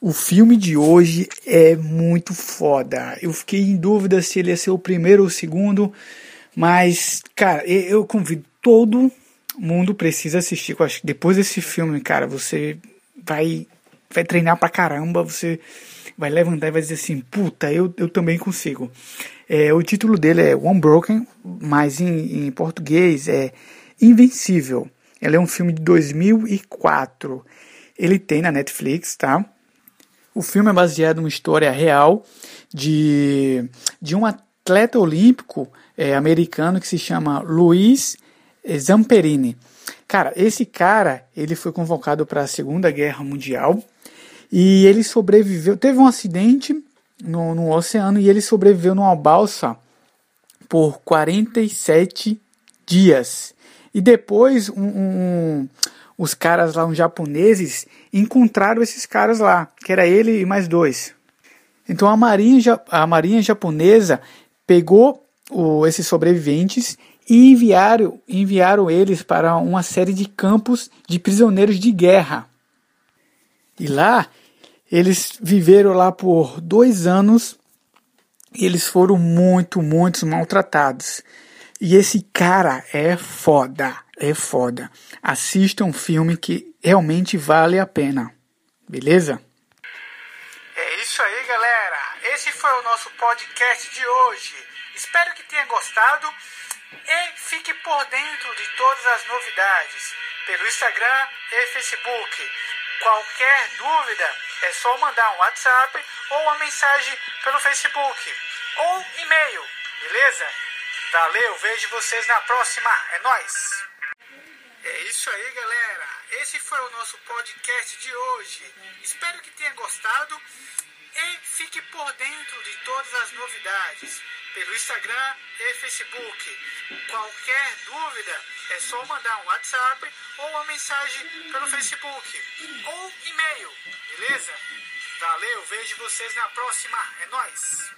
O filme de hoje é muito foda. Eu fiquei em dúvida se ele ia ser o primeiro ou o segundo, mas, cara, eu convido todo mundo precisa assistir. Eu acho que depois desse filme, cara, você vai vai treinar pra caramba, você vai levantar e vai dizer assim, puta, eu, eu também consigo. É, o título dele é Unbroken, mas em, em português é Invencível. Ele é um filme de 2004. Ele tem na Netflix, tá? O filme é baseado numa história real de, de um atleta olímpico é, americano que se chama Luiz Zamperini. Cara, esse cara, ele foi convocado para a Segunda Guerra Mundial e ele sobreviveu. Teve um acidente no, no oceano e ele sobreviveu numa balsa por 47 dias. E depois um, um, os caras lá, os japoneses, encontraram esses caras lá, que era ele e mais dois. Então a marinha, a marinha japonesa pegou o, esses sobreviventes e enviaram, enviaram eles para uma série de campos de prisioneiros de guerra. E lá eles viveram lá por dois anos e eles foram muito, muito maltratados. E esse cara é foda, é foda. Assista um filme que realmente vale a pena. Beleza? É isso aí, galera. Esse foi o nosso podcast de hoje. Espero que tenha gostado e fique por dentro de todas as novidades pelo Instagram e Facebook. Qualquer dúvida é só mandar um WhatsApp ou uma mensagem pelo Facebook ou e-mail, beleza? Valeu, vejo vocês na próxima. É nós. É isso aí, galera. Esse foi o nosso podcast de hoje. Espero que tenha gostado e fique por dentro de todas as novidades pelo Instagram e Facebook. Qualquer dúvida é só mandar um WhatsApp ou uma mensagem pelo Facebook ou e-mail, beleza? Valeu, vejo vocês na próxima. É nós.